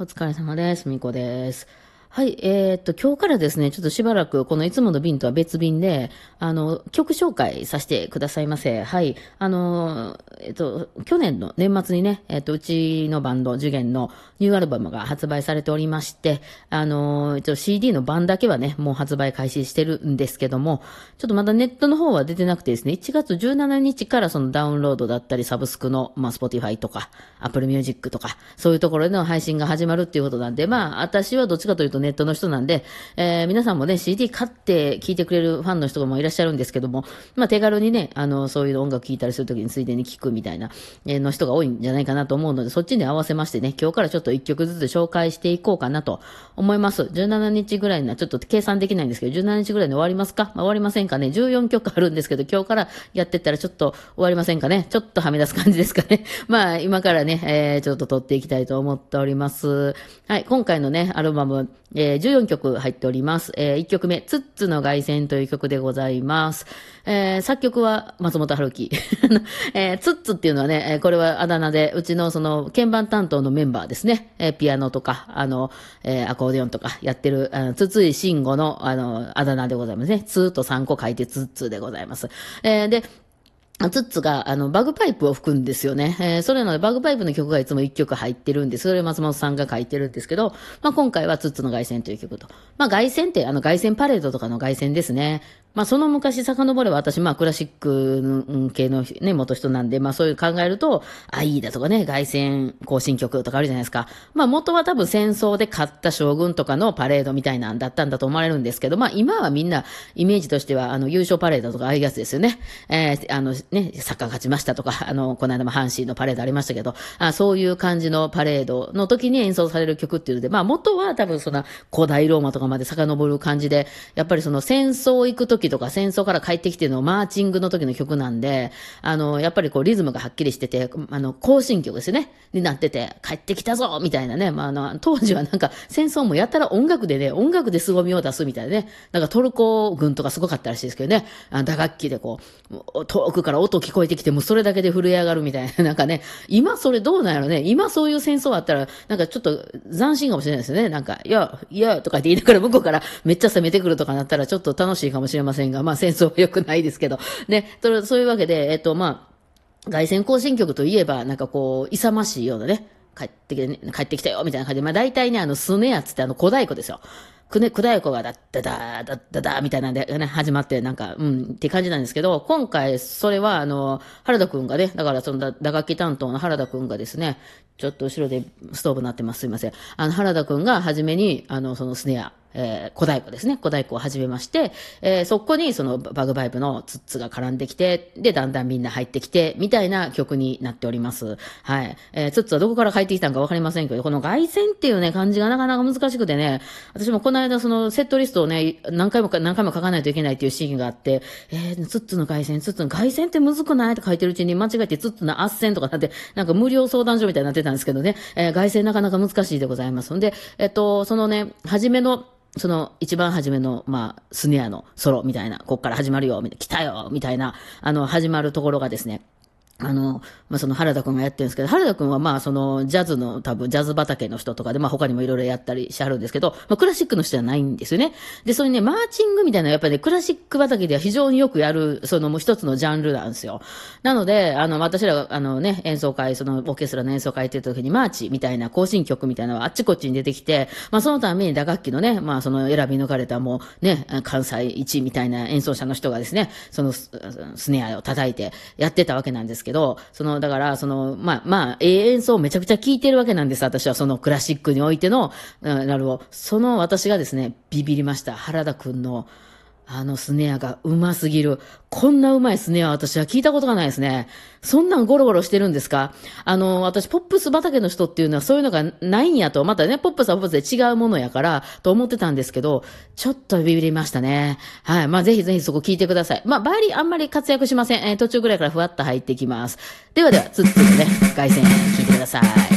お疲れ様です。みこです。はい、えーっと、今日からですね、ちょっとしばらく、このいつもの便とは別便で、あの、曲紹介させてくださいませ。はい、あの、えっと、去年の年末にね、えっと、うちのバンド、受験のニューアルバムが発売されておりまして、あの、一応 CD の版だけはね、もう発売開始してるんですけども、ちょっとまだネットの方は出てなくてですね、1月17日からそのダウンロードだったり、サブスクの、まあ、Spotify とか、Apple Music とか、そういうところでの配信が始まるっていうことなんで、まあ、私はどっちかというとネットの人なんで、えー皆さんもね、CD 買って聴いてくれるファンの人もいらっしゃるんですけども、まあ、手軽にね、あの、そういう音楽聴いたりするときについでに聴くみたいな、えーの人が多いんじゃないかなと思うので、そっちに合わせましてね、今日からちょっと1曲ずつ紹介していこうかなと思います。17日ぐらいな、ちょっと計算できないんですけど、17日ぐらいに終わりますか、まあ、終わりませんかね ?14 曲あるんですけど、今日からやってったらちょっと終わりませんかね？ちょっとはみ出す感じですかね？まあ、今からね、えーちょっと撮っていきたいと思っております。はい、今回のね、アルバム、えー14曲入っております。え1曲目、ツッツの凱旋という曲でございます。えー作曲は松本春樹。えーツッツっていうのはね、えこれはあだ名で、うちのその鍵盤担当のメンバーですね。えピアノとか、あの、えアコーディオンとかやってる、あの、筒井慎吾の、あの、あだ名でございますね。ツーと3個書いてツッツでございます。えで、ツッツが、あの、バグパイプを吹くんですよね。えーそれなので、バグパイプの曲がいつも1曲入ってるんです、それを松本さんが書いてるんですけど、まあ、今回はツッツの凱旋という曲と。まあ、凱旋って、あの、凱旋パレードとかの凱旋ですね。まあ、その昔遡れば私、まあ、クラシック系のね、元人なんで、まあ、そういう考えると、アイーダとかね、凱旋行進曲とかあるじゃないですか。まあ、元は多分戦争で勝った将軍とかのパレードみたいなんだったんだと思われるんですけど、まあ、今はみんな、イメージとしては、あの、優勝パレードとかああいうやつですよね。えーあの、ね、サッカー勝ちましたとか、あの、この間も阪神のパレードありましたけど、あそういう感じのパレードの時に演奏される曲っていうので、まあ、元は多分そんな古代ローマとかまで遡る感じで、やっぱりその戦争行く時時とか戦争から帰ってきてのマーチングの時の曲なんで、あの、やっぱりこうリズムがはっきりしてて、あの、行進曲ですよね。になってて、帰ってきたぞみたいなね。まあ、あの、当時はなんか戦争もやったら音楽でね、音楽で凄みを出すみたいなね。なんかトルコ軍とかすごかったらしいですけどね。あの打楽器でこう、遠くから音聞こえてきて、もうそれだけで震え上がるみたいな。なんかね、今それどうなんやろね。今そういう戦争あったら、なんかちょっと斬新かもしれないですよね。なんか、いや、いや、とかって言いながら向こうからめっちゃ攻めてくるとかなったらちょっと楽しいかもしれませんませんが、まあ戦争は良くないですけど。ね、そういうわけで、えっと、まあ、凱旋行進曲といえば、なんかこう、勇ましいようなね、帰ってきて、ね、帰ってきたよ、みたいな感じで、まあ大体ね、あの、スネアつってあの、小太鼓ですよ。くね、小太鼓がだっただ、だっただ、みたいなんでね、始まって、なんか、うん、って感じなんですけど、今回、それは、あの、原田くんがね、だからその打楽器担当の原田くんがですね、ちょっと後ろでストーブ鳴ってます。すいません。あの、原田くんが初めに、あの、そのスネア、えー小太鼓ですね。小太鼓を始めまして、えーそこにそのバグパイプのツッツが絡んできて、で、だんだんみんな入ってきて、みたいな曲になっております。はい。えーツッツはどこから入ってきたのかわかりませんけど、この凱旋っていうね、漢字がなかなか難しくてね、私もこの間そのセットリストをね、何回もか何回も書かないといけないっていうシーンがあって、えー、ツッツの凱旋、ツッツの凱旋ってむずくないって書いてるうちに間違えてツッツの圧旋とかなって、なんか無料相談所みたいになってたんですけどね、えー凱旋なかなか難しいでございます。んで、えっと、そのね、初めの、その一番初めの、まあ、スネアのソロみたいな、こっから始まるよ、みたいな、来たよ、みたいな、あの、始まるところがですね、あの、まあ、その原田くんがやってるんですけど、原田くんはまあ、その、ジャズの多分、ジャズ畑の人とかで、まあ、他にもいろいろやったりしてはるんですけど、まあ、クラシックの人じゃないんですよね。で、それね、マーチングみたいな、やっぱりね、クラシック畑では非常によくやる、そのもう一つのジャンルなんですよ。なので、あの、私らが、あのね、演奏会、その、オーケストラの演奏会っていう時に、マーチみたいな、行進曲みたいなのはあっちこっちに出てきて、まあ、そのために打楽器のね、まあ、その選び抜かれたもう、ね、関西一みたいな演奏者の人がですね、そのス、スネアを叩いてやってたわけなんですけど、けどその、だから、その、まあ、まあ、ええ演奏めちゃくちゃ聴いてるわけなんです、私は、そのクラシックにおいての、なるほど。その私がですね、ビビりました。原田くんの、あのスネアがうますぎる。こんなうまいスネア私は聞いたことがないですね。そんなんゴロゴロしてるんですか？あの、私、ポップス畑の人っていうのはそういうのがないんやと、またね、ポップスはポップスで違うものやから、と思ってたんですけど、ちょっとビビりましたね。はい。まあ、ぜひぜひそこ聞いてください。まあ、バイリあんまり活躍しません。えー途中ぐらいからふわっと入ってきます。ではでは、つっつのね、凱旋聞いてください。